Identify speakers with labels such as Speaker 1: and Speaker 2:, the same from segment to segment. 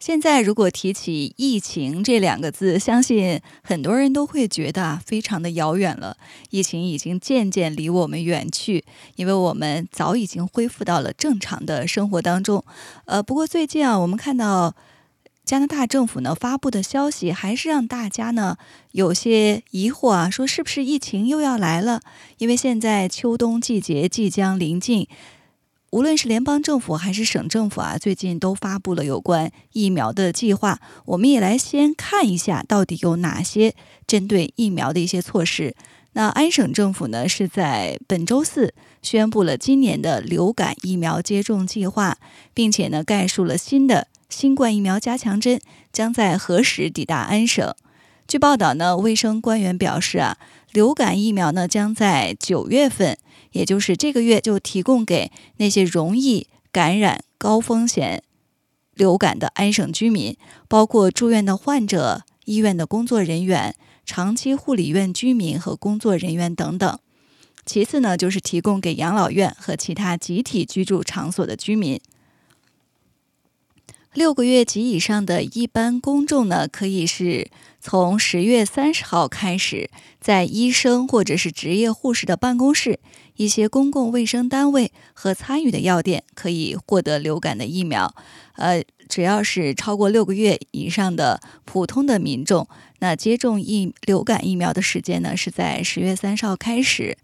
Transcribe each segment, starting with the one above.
Speaker 1: 现在如果提起疫情这两个字，相信很多人都会觉得啊，非常的遥远了。疫情已经渐渐离我们远去，因为我们早已经恢复到了正常的生活当中。呃，不过最近啊，我们看到加拿大政府呢发布的消息，还是让大家呢有些疑惑啊，说是不是疫情又要来了？因为现在秋冬季节即将临近。无论是联邦政府还是省政府啊，最近都发布了有关疫苗的计划。我们也来先看一下，到底有哪些针对疫苗的一些措施。那安省政府呢，是在本周四宣布了今年的流感疫苗接种计划，并且呢，概述了新的新冠疫苗加强针将在何时抵达安省。据报道呢，卫生官员表示啊，流感疫苗呢将在九月份。也就是这个月就提供给那些容易感染高风险流感的安省居民，包括住院的患者、医院的工作人员、长期护理院居民和工作人员等等。其次呢，就是提供给养老院和其他集体居住场所的居民。六个月及以上的一般公众呢，可以是从十月三十号开始，在医生或者是职业护士的办公室、一些公共卫生单位和参与的药店可以获得流感的疫苗。呃，只要是超过六个月以上的普通的民众，那接种疫流感疫苗的时间呢，是在十月三十号开始。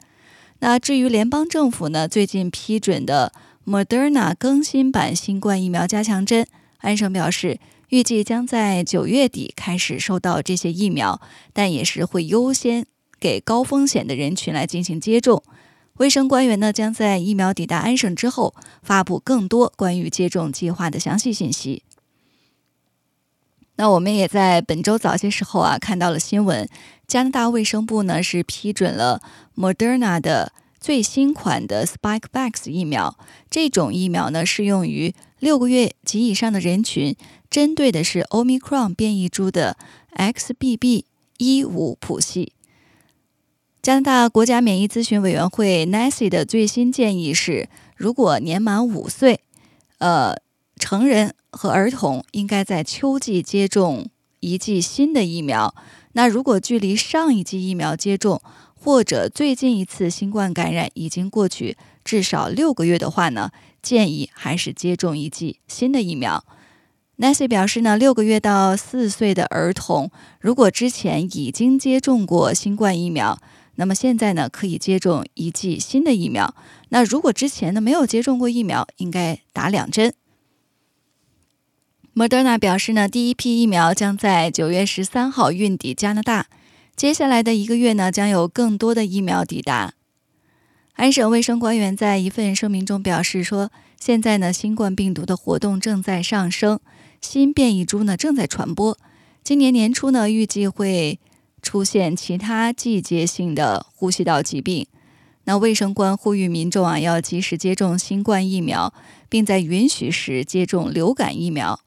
Speaker 1: 那至于联邦政府呢，最近批准的 Moderna 更新版新冠疫苗加强针。安省表示，预计将在九月底开始收到这些疫苗，但也是会优先给高风险的人群来进行接种。卫生官员呢，将在疫苗抵达安省之后发布更多关于接种计划的详细信息。那我们也在本周早些时候啊看到了新闻，加拿大卫生部呢是批准了 Moderna 的。最新款的 Spikevax 疫苗，这种疫苗呢适用于六个月及以上的人群，针对的是 Omicron 变异株的 XBB.1.5 谱系。加拿大国家免疫咨询委员会 NACI 的最新建议是，如果年满五岁，呃，成人和儿童应该在秋季接种一剂新的疫苗。那如果距离上一剂疫苗接种，或者最近一次新冠感染已经过去至少六个月的话呢，建议还是接种一剂新的疫苗。Nancy 表示呢，六个月到四岁的儿童如果之前已经接种过新冠疫苗，那么现在呢可以接种一剂新的疫苗。那如果之前呢没有接种过疫苗，应该打两针。Moderna 表示呢，第一批疫苗将在九月十三号运抵加拿大。接下来的一个月呢，将有更多的疫苗抵达。安省卫生官员在一份声明中表示说：“现在呢，新冠病毒的活动正在上升，新变异株呢正在传播。今年年初呢，预计会出现其他季节性的呼吸道疾病。那卫生官呼吁民众啊，要及时接种新冠疫苗，并在允许时接种流感疫苗。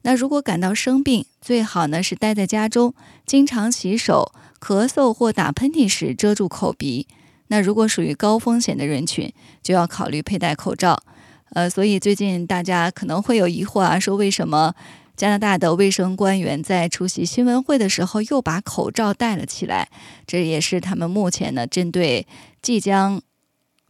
Speaker 1: 那如果感到生病，最好呢是待在家中，经常洗手。”咳嗽或打喷嚏时遮住口鼻。那如果属于高风险的人群，就要考虑佩戴口罩。呃，所以最近大家可能会有疑惑啊，说为什么加拿大的卫生官员在出席新闻会的时候又把口罩戴了起来？这也是他们目前呢针对即将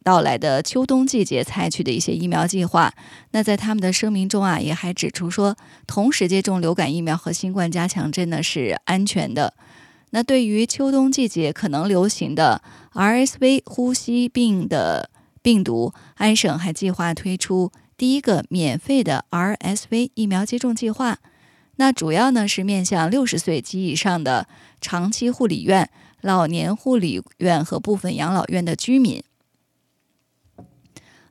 Speaker 1: 到来的秋冬季节采取的一些疫苗计划。那在他们的声明中啊，也还指出说，同时接种流感疫苗和新冠加强针呢是安全的。那对于秋冬季节可能流行的 RSV 呼吸病的病毒，安省还计划推出第一个免费的 RSV 疫苗接种计划。那主要呢是面向六十岁及以上的长期护理院、老年护理院和部分养老院的居民。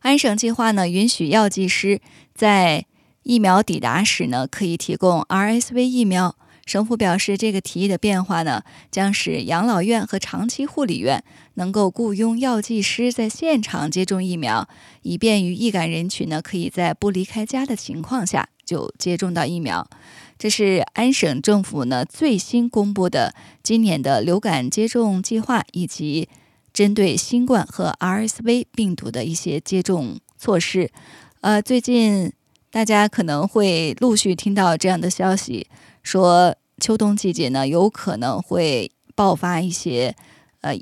Speaker 1: 安省计划呢允许药剂师在疫苗抵达时呢可以提供 RSV 疫苗。省府表示，这个提议的变化呢，将使养老院和长期护理院能够雇佣药剂师在现场接种疫苗，以便于易感人群呢，可以在不离开家的情况下就接种到疫苗。这是安省政府呢最新公布的今年的流感接种计划，以及针对新冠和 RSV 病毒的一些接种措施。呃，最近大家可能会陆续听到这样的消息。说秋冬季节呢，有可能会爆发一些呃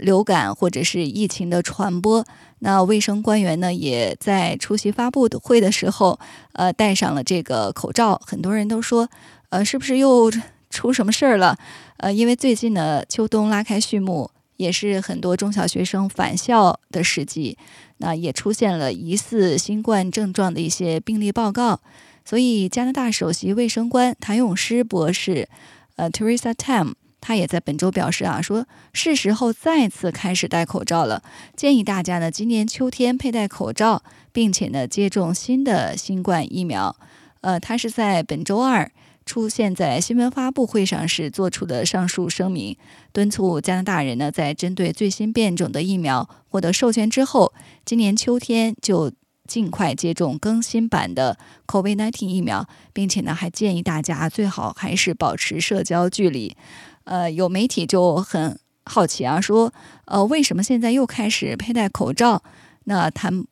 Speaker 1: 流感或者是疫情的传播。那卫生官员呢，也在出席发布会的时候，呃，戴上了这个口罩。很多人都说，呃，是不是又出什么事儿了？呃，因为最近呢，秋冬拉开序幕，也是很多中小学生返校的时机，那也出现了疑似新冠症状的一些病例报告。所以，加拿大首席卫生官谭咏诗博士，呃，Teresa Tam，他也在本周表示啊，说是时候再次开始戴口罩了，建议大家呢今年秋天佩戴口罩，并且呢接种新的新冠疫苗。呃，他是在本周二出现在新闻发布会上时做出的上述声明，敦促加拿大人呢在针对最新变种的疫苗获得授权之后，今年秋天就。尽快接种更新版的 COVID-19 疫苗，并且呢，还建议大家最好还是保持社交距离。呃，有媒体就很好奇啊，说，呃，为什么现在又开始佩戴口罩？那谭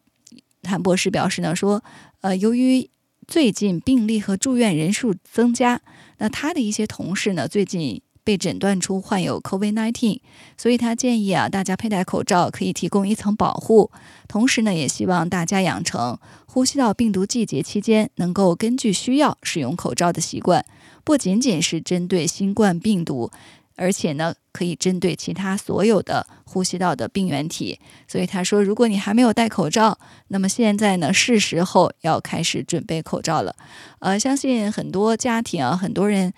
Speaker 1: 谭博士表示呢，说，呃，由于最近病例和住院人数增加，那他的一些同事呢，最近。被诊断出患有 COVID-19，所以他建议啊，大家佩戴口罩可以提供一层保护。同时呢，也希望大家养成呼吸道病毒季节期间能够根据需要使用口罩的习惯。不仅仅是针对新冠病毒，而且呢，可以针对其他所有的呼吸道的病原体。所以他说，如果你还没有戴口罩，那么现在呢，是时候要开始准备口罩了。呃，相信很多家庭啊，很多人。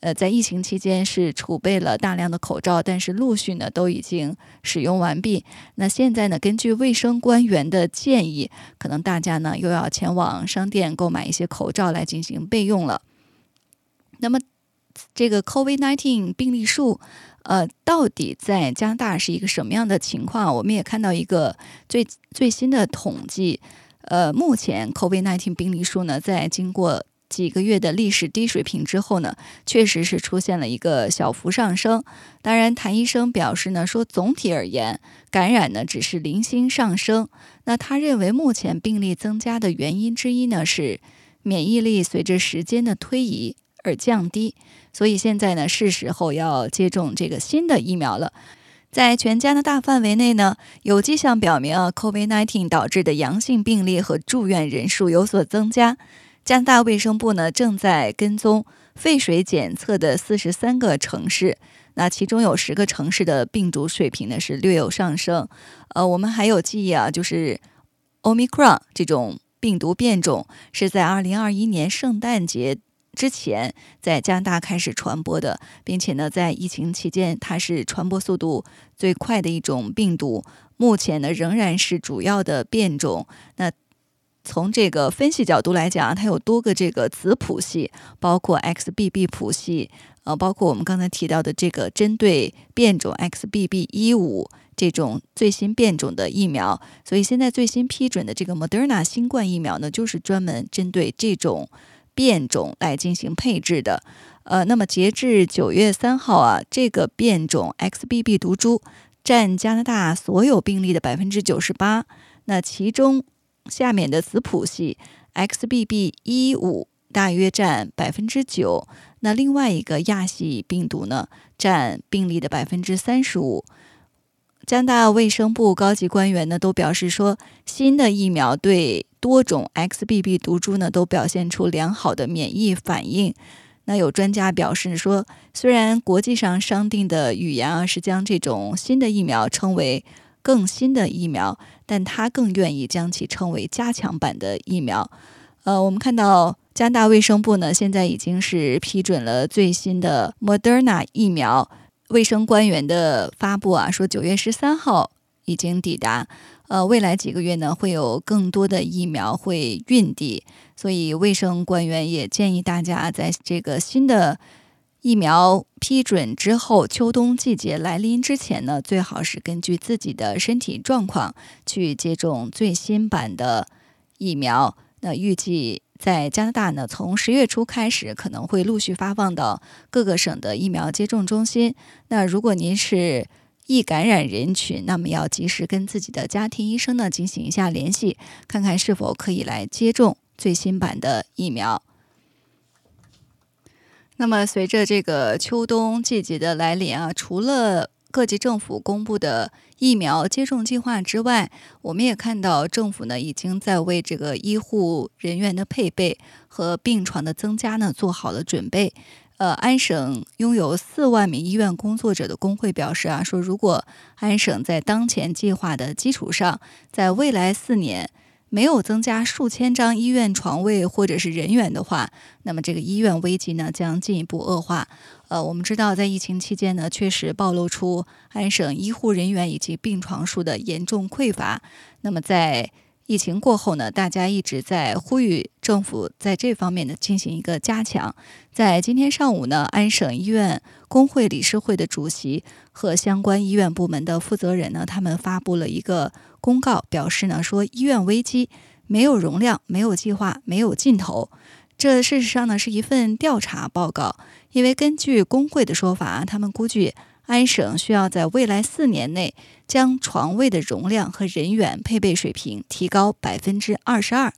Speaker 1: 呃，在疫情期间是储备了大量的口罩，但是陆续呢都已经使用完毕。那现在呢，根据卫生官员的建议，可能大家呢又要前往商店购买一些口罩来进行备用了。那么，这个 COVID-19 病例数，呃，到底在加拿大是一个什么样的情况？我们也看到一个最最新的统计，呃，目前 COVID-19 病例数呢，在经过几个月的历史低水平之后呢，确实是出现了一个小幅上升。当然，谭医生表示呢，说总体而言，感染呢只是零星上升。那他认为，目前病例增加的原因之一呢是免疫力随着时间的推移而降低。所以现在呢，是时候要接种这个新的疫苗了。在全加拿大范围内呢，有迹象表明啊，COVID-19 导致的阳性病例和住院人数有所增加。加拿大卫生部呢正在跟踪废水检测的四十三个城市，那其中有十个城市的病毒水平呢是略有上升。呃，我们还有记忆啊，就是 Omicron 这种病毒变种是在二零二一年圣诞节之前在加拿大开始传播的，并且呢在疫情期间它是传播速度最快的一种病毒，目前呢仍然是主要的变种。那从这个分析角度来讲，它有多个这个子谱系，包括 XBB 谱系，呃，包括我们刚才提到的这个针对变种 XBB 一五这种最新变种的疫苗。所以现在最新批准的这个 Moderna 新冠疫苗呢，就是专门针对这种变种来进行配置的。呃，那么截至九月三号啊，这个变种 XBB 毒株占加拿大所有病例的百分之九十八，那其中。下面的子谱系 XBB. 一五大约占百分之九，那另外一个亚系病毒呢，占病例的百分之三十五。加拿大卫生部高级官员呢都表示说，新的疫苗对多种 XBB 毒株呢都表现出良好的免疫反应。那有专家表示说，虽然国际上商定的语言啊是将这种新的疫苗称为。更新的疫苗，但他更愿意将其称为加强版的疫苗。呃，我们看到加拿大卫生部呢，现在已经是批准了最新的 Moderna 疫苗。卫生官员的发布啊，说九月十三号已经抵达。呃，未来几个月呢，会有更多的疫苗会运抵，所以卫生官员也建议大家在这个新的疫苗批准之后，秋冬季节来临之前呢，最好是根据自己的身体状况去接种最新版的疫苗。那预计在加拿大呢，从十月初开始，可能会陆续发放到各个省的疫苗接种中心。那如果您是易感染人群，那么要及时跟自己的家庭医生呢进行一下联系，看看是否可以来接种最新版的疫苗。那么，随着这个秋冬季节的来临啊，除了各级政府公布的疫苗接种计划之外，我们也看到政府呢已经在为这个医护人员的配备和病床的增加呢做好了准备。呃，安省拥有四万名医院工作者的工会表示啊，说如果安省在当前计划的基础上，在未来四年。没有增加数千张医院床位或者是人员的话，那么这个医院危机呢将进一步恶化。呃，我们知道在疫情期间呢，确实暴露出安省医护人员以及病床数的严重匮乏。那么在疫情过后呢，大家一直在呼吁政府在这方面呢进行一个加强。在今天上午呢，安省医院工会理事会的主席和相关医院部门的负责人呢，他们发布了一个公告，表示呢说医院危机没有容量、没有计划、没有尽头。这事实上呢是一份调查报告，因为根据工会的说法，他们估计。安省需要在未来四年内将床位的容量和人员配备水平提高百分之二十二，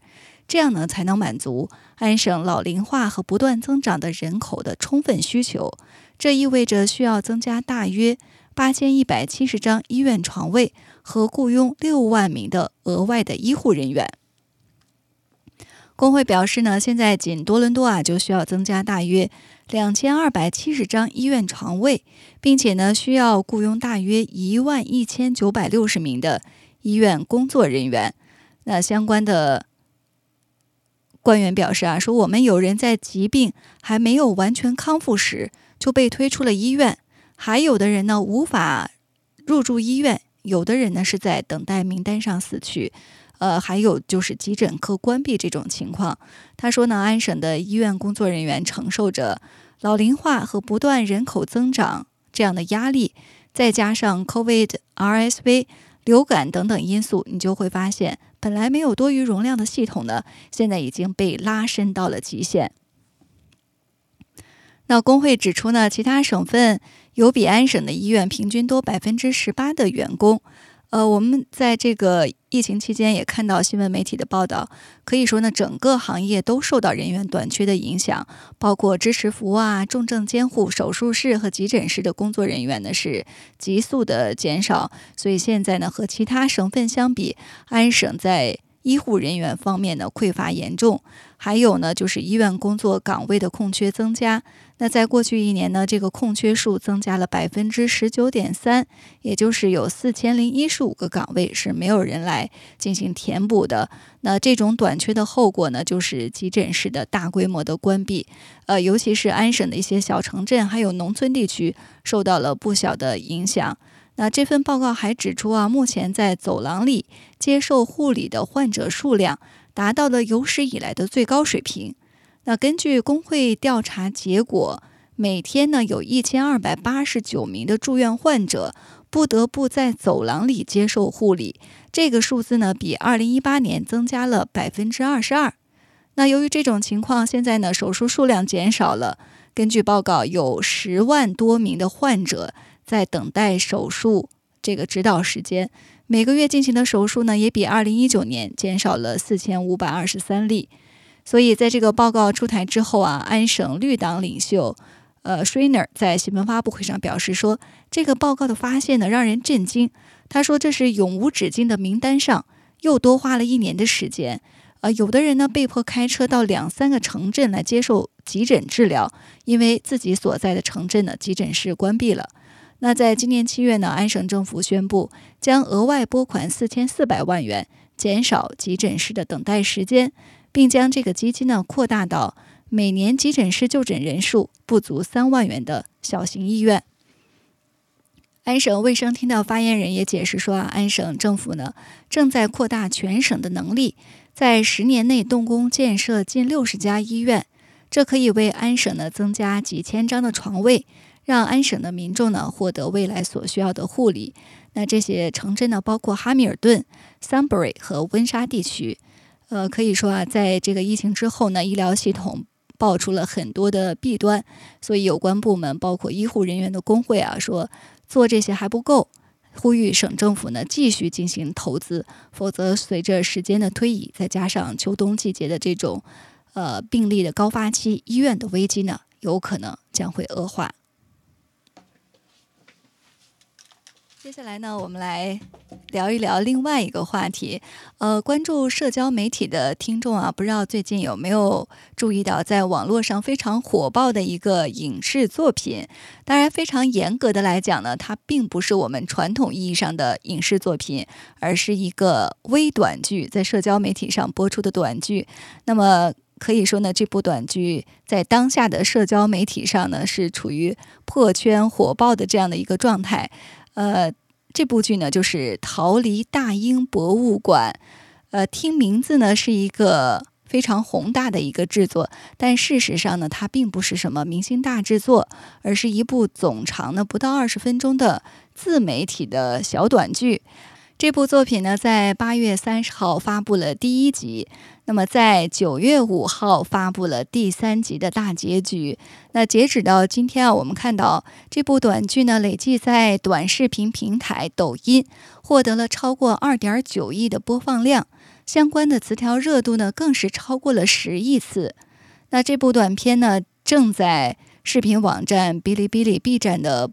Speaker 1: 这样呢才能满足安省老龄化和不断增长的人口的充分需求。这意味着需要增加大约八千一百七十张医院床位和雇佣六万名的额外的医护人员。工会表示呢，现在仅多伦多啊就需要增加大约。两千二百七十张医院床位，并且呢，需要雇佣大约一万一千九百六十名的医院工作人员。那相关的官员表示啊，说我们有人在疾病还没有完全康复时就被推出了医院，还有的人呢无法入住医院，有的人呢是在等待名单上死去。呃，还有就是急诊科关闭这种情况。他说呢，安省的医院工作人员承受着老龄化和不断人口增长这样的压力，再加上 COVID、RSV、流感等等因素，你就会发现，本来没有多余容量的系统呢，现在已经被拉伸到了极限。那工会指出呢，其他省份有比安省的医院平均多百分之十八的员工。呃，我们在这个疫情期间也看到新闻媒体的报道，可以说呢，整个行业都受到人员短缺的影响，包括支持服务啊、重症监护、手术室和急诊室的工作人员呢是急速的减少，所以现在呢和其他省份相比，安省在医护人员方面呢匮乏严重，还有呢就是医院工作岗位的空缺增加。那在过去一年呢，这个空缺数增加了百分之十九点三，也就是有四千零一十五个岗位是没有人来进行填补的。那这种短缺的后果呢，就是急诊室的大规模的关闭，呃，尤其是安省的一些小城镇还有农村地区受到了不小的影响。那这份报告还指出啊，目前在走廊里接受护理的患者数量达到了有史以来的最高水平。那根据工会调查结果，每天呢有一千二百八十九名的住院患者不得不在走廊里接受护理，这个数字呢比二零一八年增加了百分之二十二。那由于这种情况，现在呢手术数量减少了。根据报告，有十万多名的患者在等待手术这个指导时间，每个月进行的手术呢也比二零一九年减少了四千五百二十三例。所以，在这个报告出台之后啊，安省绿党领袖，呃，Schreiner 在新闻发布会上表示说，这个报告的发现呢，让人震惊。他说，这是永无止境的名单上又多花了一年的时间。呃，有的人呢，被迫开车到两三个城镇来接受急诊治疗，因为自己所在的城镇的急诊室关闭了。那在今年七月呢，安省政府宣布将额外拨款四千四百万元，减少急诊室的等待时间。并将这个基金呢扩大到每年急诊室就诊人数不足三万元的小型医院。安省卫生厅的发言人也解释说啊，安省政府呢正在扩大全省的能力，在十年内动工建设近六十家医院，这可以为安省呢增加几千张的床位，让安省的民众呢获得未来所需要的护理。那这些城镇呢，包括哈密尔顿、桑布瑞和温莎地区。呃，可以说啊，在这个疫情之后呢，医疗系统爆出了很多的弊端，所以有关部门，包括医护人员的工会啊，说做这些还不够，呼吁省政府呢继续进行投资，否则随着时间的推移，再加上秋冬季节的这种呃病例的高发期，医院的危机呢有可能将会恶化。接下来呢，我们来聊一聊另外一个话题。呃，关注社交媒体的听众啊，不知道最近有没有注意到，在网络上非常火爆的一个影视作品。当然，非常严格的来讲呢，它并不是我们传统意义上的影视作品，而是一个微短剧，在社交媒体上播出的短剧。那么可以说呢，这部短剧在当下的社交媒体上呢，是处于破圈火爆的这样的一个状态。呃，这部剧呢就是《逃离大英博物馆》。呃，听名字呢是一个非常宏大的一个制作，但事实上呢，它并不是什么明星大制作，而是一部总长呢不到二十分钟的自媒体的小短剧。这部作品呢，在八月三十号发布了第一集，那么在九月五号发布了第三集的大结局。那截止到今天啊，我们看到这部短剧呢，累计在短视频平台抖音获得了超过二点九亿的播放量，相关的词条热度呢，更是超过了十亿次。那这部短片呢，正在视频网站哔哩哔哩 B 站的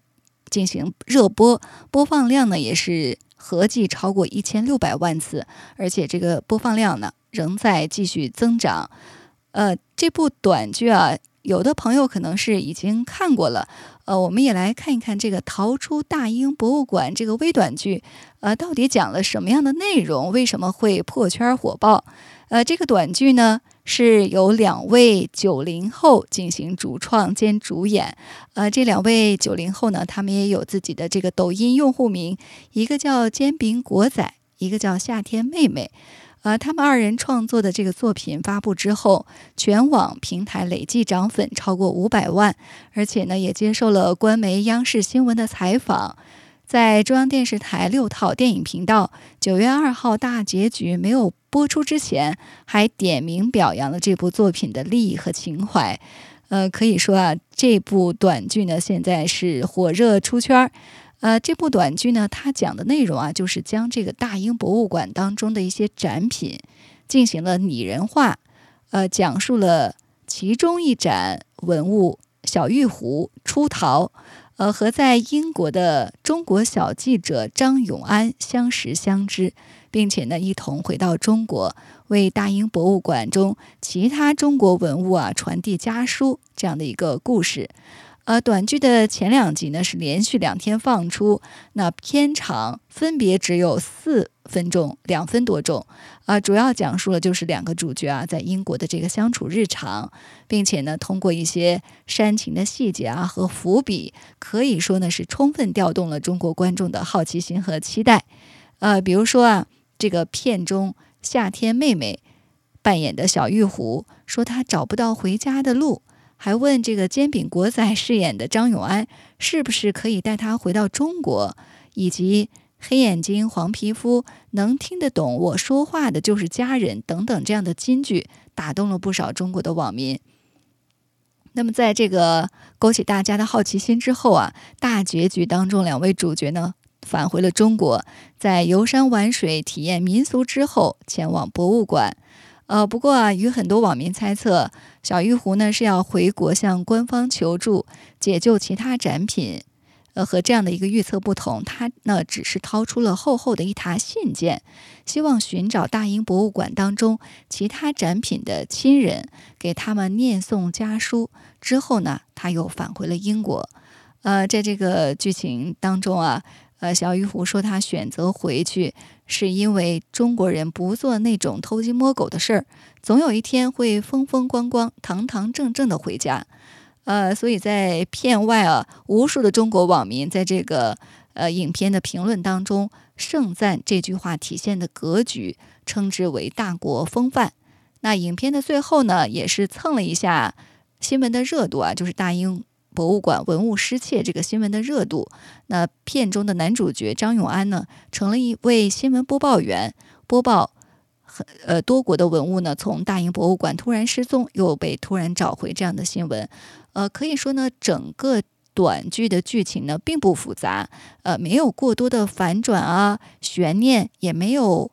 Speaker 1: 进行热播，播放量呢，也是。合计超过一千六百万次，而且这个播放量呢仍在继续增长。呃，这部短剧啊，有的朋友可能是已经看过了。呃，我们也来看一看这个《逃出大英博物馆》这个微短剧，呃，到底讲了什么样的内容？为什么会破圈火爆？呃，这个短剧呢？是由两位九零后进行主创兼主演，呃，这两位九零后呢，他们也有自己的这个抖音用户名，一个叫煎饼果仔，一个叫夏天妹妹，呃，他们二人创作的这个作品发布之后，全网平台累计涨粉超过五百万，而且呢，也接受了官媒央视新闻的采访。在中央电视台六套电影频道九月二号大结局没有播出之前，还点名表扬了这部作品的利益和情怀。呃，可以说啊，这部短剧呢现在是火热出圈儿。呃，这部短剧呢，它讲的内容啊，就是将这个大英博物馆当中的一些展品进行了拟人化，呃，讲述了其中一展文物小玉壶出逃。呃，和在英国的中国小记者张永安相识相知，并且呢，一同回到中国，为大英博物馆中其他中国文物啊传递家书这样的一个故事。呃，短剧的前两集呢是连续两天放出，那片长分别只有四分钟、两分多钟，啊，主要讲述了就是两个主角啊在英国的这个相处日常，并且呢通过一些煽情的细节啊和伏笔，可以说呢是充分调动了中国观众的好奇心和期待。呃，比如说啊，这个片中夏天妹妹扮演的小玉壶说她找不到回家的路。还问这个煎饼果仔饰演的张永安是不是可以带他回到中国，以及黑眼睛、黄皮肤、能听得懂我说话的就是家人等等这样的金句，打动了不少中国的网民。那么，在这个勾起大家的好奇心之后啊，大结局当中，两位主角呢返回了中国，在游山玩水、体验民俗之后，前往博物馆。呃，不过啊，与很多网民猜测小玉壶呢是要回国向官方求助解救其他展品，呃，和这样的一个预测不同，他呢只是掏出了厚厚的一沓信件，希望寻找大英博物馆当中其他展品的亲人，给他们念诵家书。之后呢，他又返回了英国。呃，在这个剧情当中啊。呃，小玉壶说他选择回去，是因为中国人不做那种偷鸡摸狗的事儿，总有一天会风风光光、堂堂正正的回家。呃，所以在片外啊，无数的中国网民在这个呃影片的评论当中盛赞这句话体现的格局，称之为大国风范。那影片的最后呢，也是蹭了一下新闻的热度啊，就是大英博物馆文物失窃这个新闻的热度。那片中的男主角张永安呢，成了一位新闻播报员，播报很呃多国的文物呢从大英博物馆突然失踪，又被突然找回这样的新闻。呃，可以说呢，整个。短剧的剧情呢并不复杂，呃，没有过多的反转啊、悬念，也没有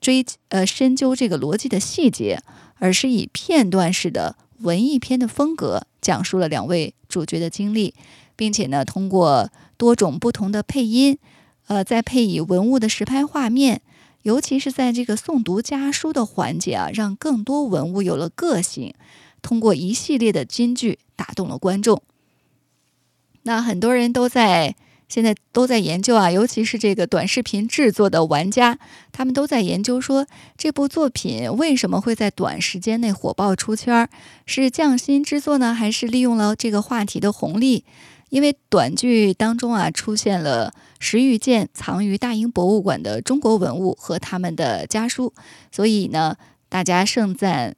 Speaker 1: 追呃深究这个逻辑的细节，而是以片段式的文艺片的风格讲述了两位主角的经历，并且呢，通过多种不同的配音，呃，再配以文物的实拍画面，尤其是在这个诵读家书的环节啊，让更多文物有了个性，通过一系列的金句打动了观众。那很多人都在现在都在研究啊，尤其是这个短视频制作的玩家，他们都在研究说这部作品为什么会在短时间内火爆出圈儿？是匠心之作呢，还是利用了这个话题的红利？因为短剧当中啊出现了十余件藏于大英博物馆的中国文物和他们的家书，所以呢，大家盛赞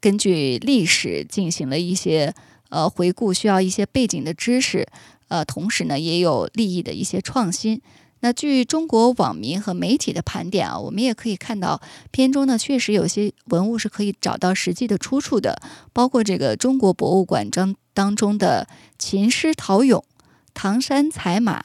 Speaker 1: 根据历史进行了一些。呃，回顾需要一些背景的知识，呃，同时呢，也有利益的一些创新。那据中国网民和媒体的盘点啊，我们也可以看到片中呢，确实有些文物是可以找到实际的出处的，包括这个中国博物馆中当中的秦狮陶俑、唐山彩马、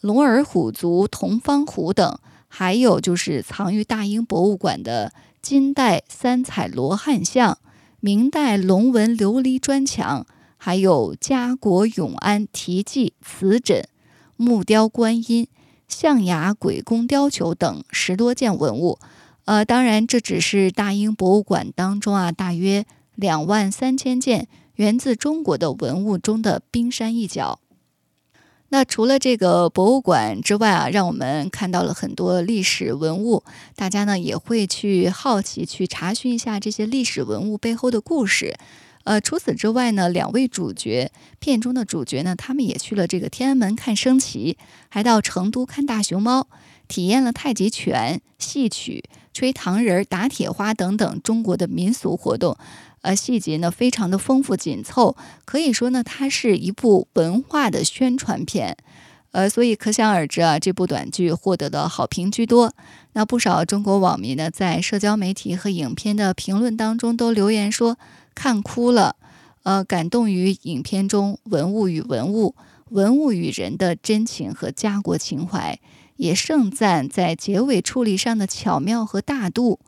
Speaker 1: 龙耳虎足、铜方虎等，还有就是藏于大英博物馆的金代三彩罗汉像。明代龙纹琉璃砖墙，还有家国永安题记瓷枕、木雕观音、象牙鬼工雕球等十多件文物。呃，当然这只是大英博物馆当中啊，大约两万三千件源自中国的文物中的冰山一角。那除了这个博物馆之外啊，让我们看到了很多历史文物，大家呢也会去好奇去查询一下这些历史文物背后的故事。呃，除此之外呢，两位主角片中的主角呢，他们也去了这个天安门看升旗，还到成都看大熊猫，体验了太极拳、戏曲、吹糖人、打铁花等等中国的民俗活动。呃，细节呢非常的丰富紧凑，可以说呢，它是一部文化的宣传片。呃，所以可想而知啊，这部短剧获得的好评居多。那不少中国网民呢，在社交媒体和影片的评论当中都留言说看哭了，呃，感动于影片中文物与文物、文物与人的真情和家国情怀，也盛赞在结尾处理上的巧妙和大度。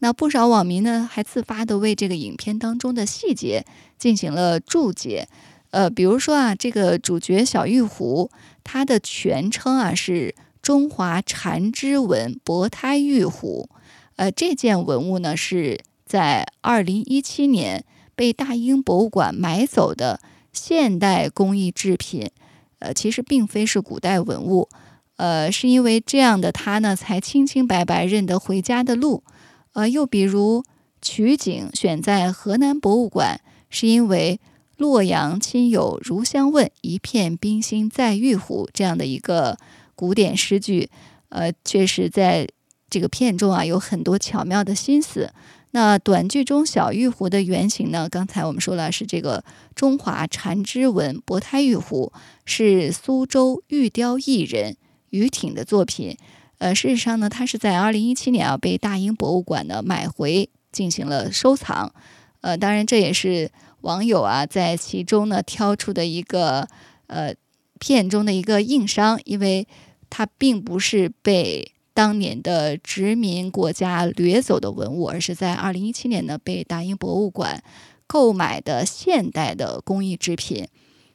Speaker 1: 那不少网民呢，还自发的为这个影片当中的细节进行了注解。呃，比如说啊，这个主角小玉壶，它的全称啊是中华缠枝纹薄胎玉壶。呃，这件文物呢是在二零一七年被大英博物馆买走的现代工艺制品。呃，其实并非是古代文物。呃，是因为这样的他呢，才清清白白认得回家的路。呃，又比如取景选在河南博物馆，是因为“洛阳亲友如相问，一片冰心在玉壶”这样的一个古典诗句。呃，确实在这个片中啊，有很多巧妙的心思。那短剧中小玉壶的原型呢？刚才我们说了，是这个中华缠枝纹薄胎玉壶，是苏州玉雕艺人于挺的作品。呃，事实上呢，它是在二零一七年啊被大英博物馆呢买回进行了收藏。呃，当然这也是网友啊在其中呢挑出的一个呃片中的一个硬伤，因为它并不是被当年的殖民国家掠走的文物，而是在二零一七年呢被大英博物馆购买的现代的工艺制品。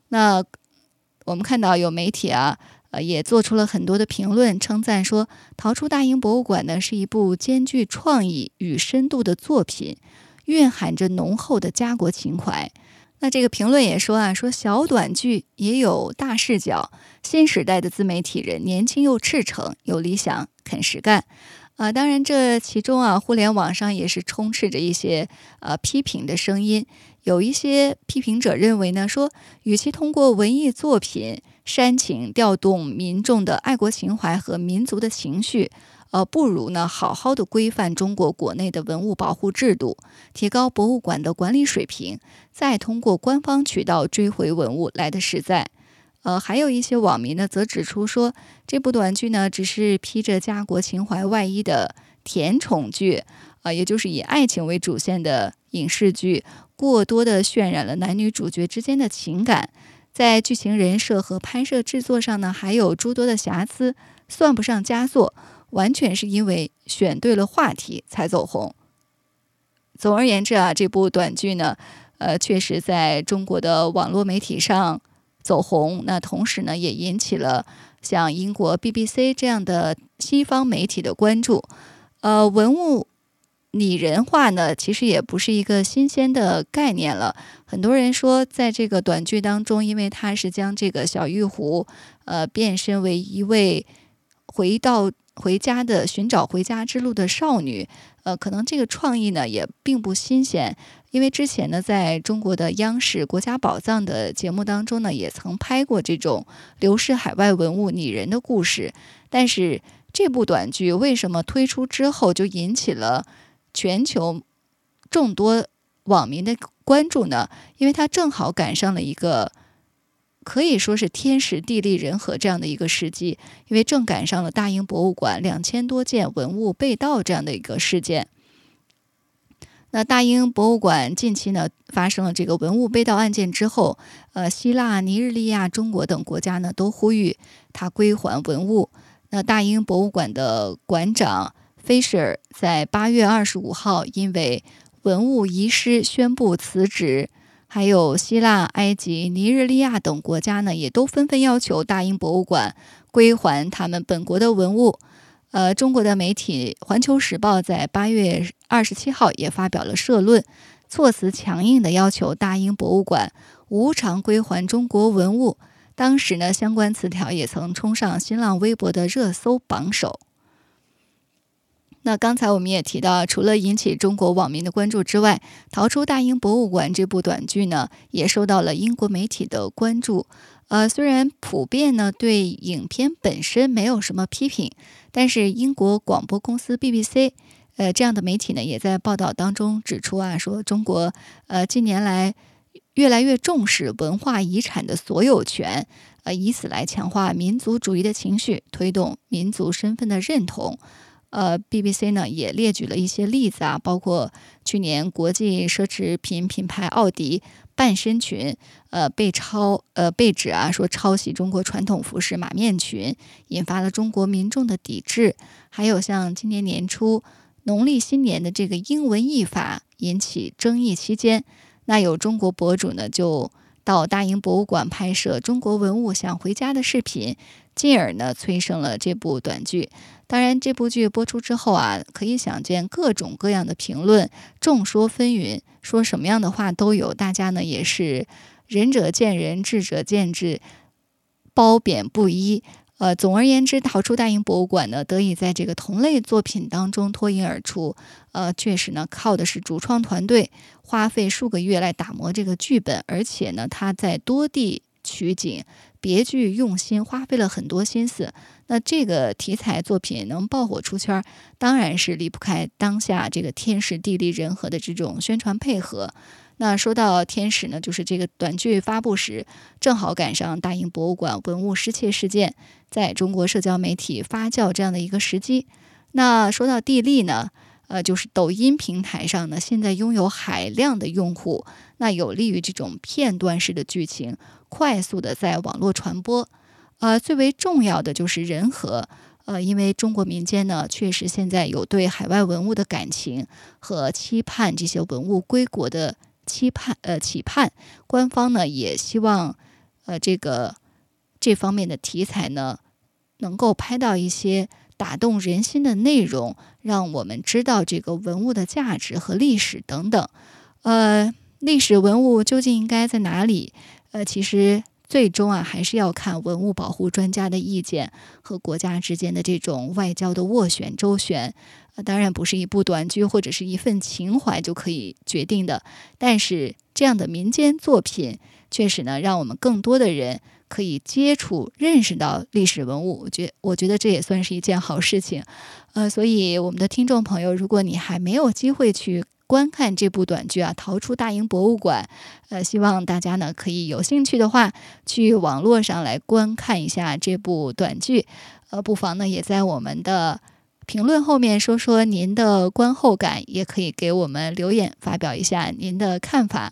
Speaker 1: 那我们看到有媒体啊。呃，也做出了很多的评论，称赞说《逃出大英博物馆》呢是一部兼具创意与深度的作品，蕴含着浓厚的家国情怀。那这个评论也说啊，说小短剧也有大视角，新时代的自媒体人年轻又赤诚，有理想，肯实干。啊，当然这其中啊，互联网上也是充斥着一些呃批评的声音。有一些批评者认为呢，说与其通过文艺作品煽情调动民众的爱国情怀和民族的情绪，呃，不如呢好好的规范中国国内的文物保护制度，提高博物馆的管理水平，再通过官方渠道追回文物来的实在。呃，还有一些网民呢，则指出说，这部短剧呢，只是披着家国情怀外衣的甜宠剧，啊，也就是以爱情为主线的影视剧，过多的渲染了男女主角之间的情感，在剧情人设和拍摄制作上呢，还有诸多的瑕疵，算不上佳作，完全是因为选对了话题才走红。总而言之啊，这部短剧呢，呃，确实在中国的网络媒体上。走红，那同时呢，也引起了像英国 BBC 这样的西方媒体的关注。呃，文物拟人化呢，其实也不是一个新鲜的概念了。很多人说，在这个短剧当中，因为他是将这个小玉壶，呃，变身为一位回到回家的寻找回家之路的少女，呃，可能这个创意呢，也并不新鲜。因为之前呢，在中国的央视《国家宝藏》的节目当中呢，也曾拍过这种流失海外文物拟人的故事。但是这部短剧为什么推出之后就引起了全球众多网民的关注呢？因为它正好赶上了一个可以说是天时地利人和这样的一个时机，因为正赶上了大英博物馆两千多件文物被盗这样的一个事件。那大英博物馆近期呢发生了这个文物被盗案件之后，呃，希腊、尼日利亚、中国等国家呢都呼吁他归还文物。那大英博物馆的馆长 Fisher 在八月二十五号因为文物遗失宣布辞职，还有希腊、埃及、尼日利亚等国家呢也都纷纷要求大英博物馆归还他们本国的文物。呃，中国的媒体《环球时报》在八月二十七号也发表了社论，措辞强硬的要求大英博物馆无偿归还中国文物。当时呢，相关词条也曾冲上新浪微博的热搜榜首。那刚才我们也提到，除了引起中国网民的关注之外，《逃出大英博物馆》这部短剧呢，也受到了英国媒体的关注。呃，虽然普遍呢对影片本身没有什么批评，但是英国广播公司 BBC，呃这样的媒体呢也在报道当中指出啊，说中国呃近年来越来越重视文化遗产的所有权，呃以此来强化民族主义的情绪，推动民族身份的认同。呃，BBC 呢也列举了一些例子啊，包括去年国际奢侈品品牌奥迪半身裙，呃被抄，呃被指啊说抄袭中国传统服饰马面裙，引发了中国民众的抵制。还有像今年年初农历新年的这个英文译法引起争议期间，那有中国博主呢就到大英博物馆拍摄中国文物想回家的视频。进而呢，催生了这部短剧。当然，这部剧播出之后啊，可以想见各种各样的评论，众说纷纭，说什么样的话都有。大家呢也是仁者见仁，智者见智，褒贬不一。呃，总而言之，逃出大英博物馆呢，得以在这个同类作品当中脱颖而出。呃，确实呢，靠的是主创团队花费数个月来打磨这个剧本，而且呢，他在多地。取景别具用心，花费了很多心思。那这个题材作品能爆火出圈，当然是离不开当下这个天时地利人和的这种宣传配合。那说到天时呢，就是这个短剧发布时正好赶上大英博物馆文物失窃事件在中国社交媒体发酵这样的一个时机。那说到地利呢？呃，就是抖音平台上呢，现在拥有海量的用户，那有利于这种片段式的剧情快速的在网络传播。呃，最为重要的就是人和，呃，因为中国民间呢，确实现在有对海外文物的感情和期盼，这些文物归国的期盼，呃，期盼。官方呢也希望，呃，这个这方面的题材呢，能够拍到一些。打动人心的内容，让我们知道这个文物的价值和历史等等。呃，历史文物究竟应该在哪里？呃，其实最终啊，还是要看文物保护专家的意见和国家之间的这种外交的斡旋周旋。呃，当然不是一部短剧或者是一份情怀就可以决定的。但是这样的民间作品，确实呢，让我们更多的人可以接触、认识到历史文物。我觉我觉得这也算是一件好事情。呃，所以我们的听众朋友，如果你还没有机会去观看这部短剧啊，《逃出大英博物馆》，呃，希望大家呢可以有兴趣的话，去网络上来观看一下这部短剧。呃，不妨呢也在我们的评论后面说说您的观后感，也可以给我们留言发表一下您的看法。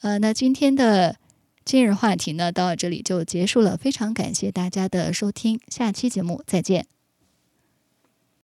Speaker 1: 呃，那今天的今日话题呢到这里就结束了，非常感谢大家的收听，下期节目再见。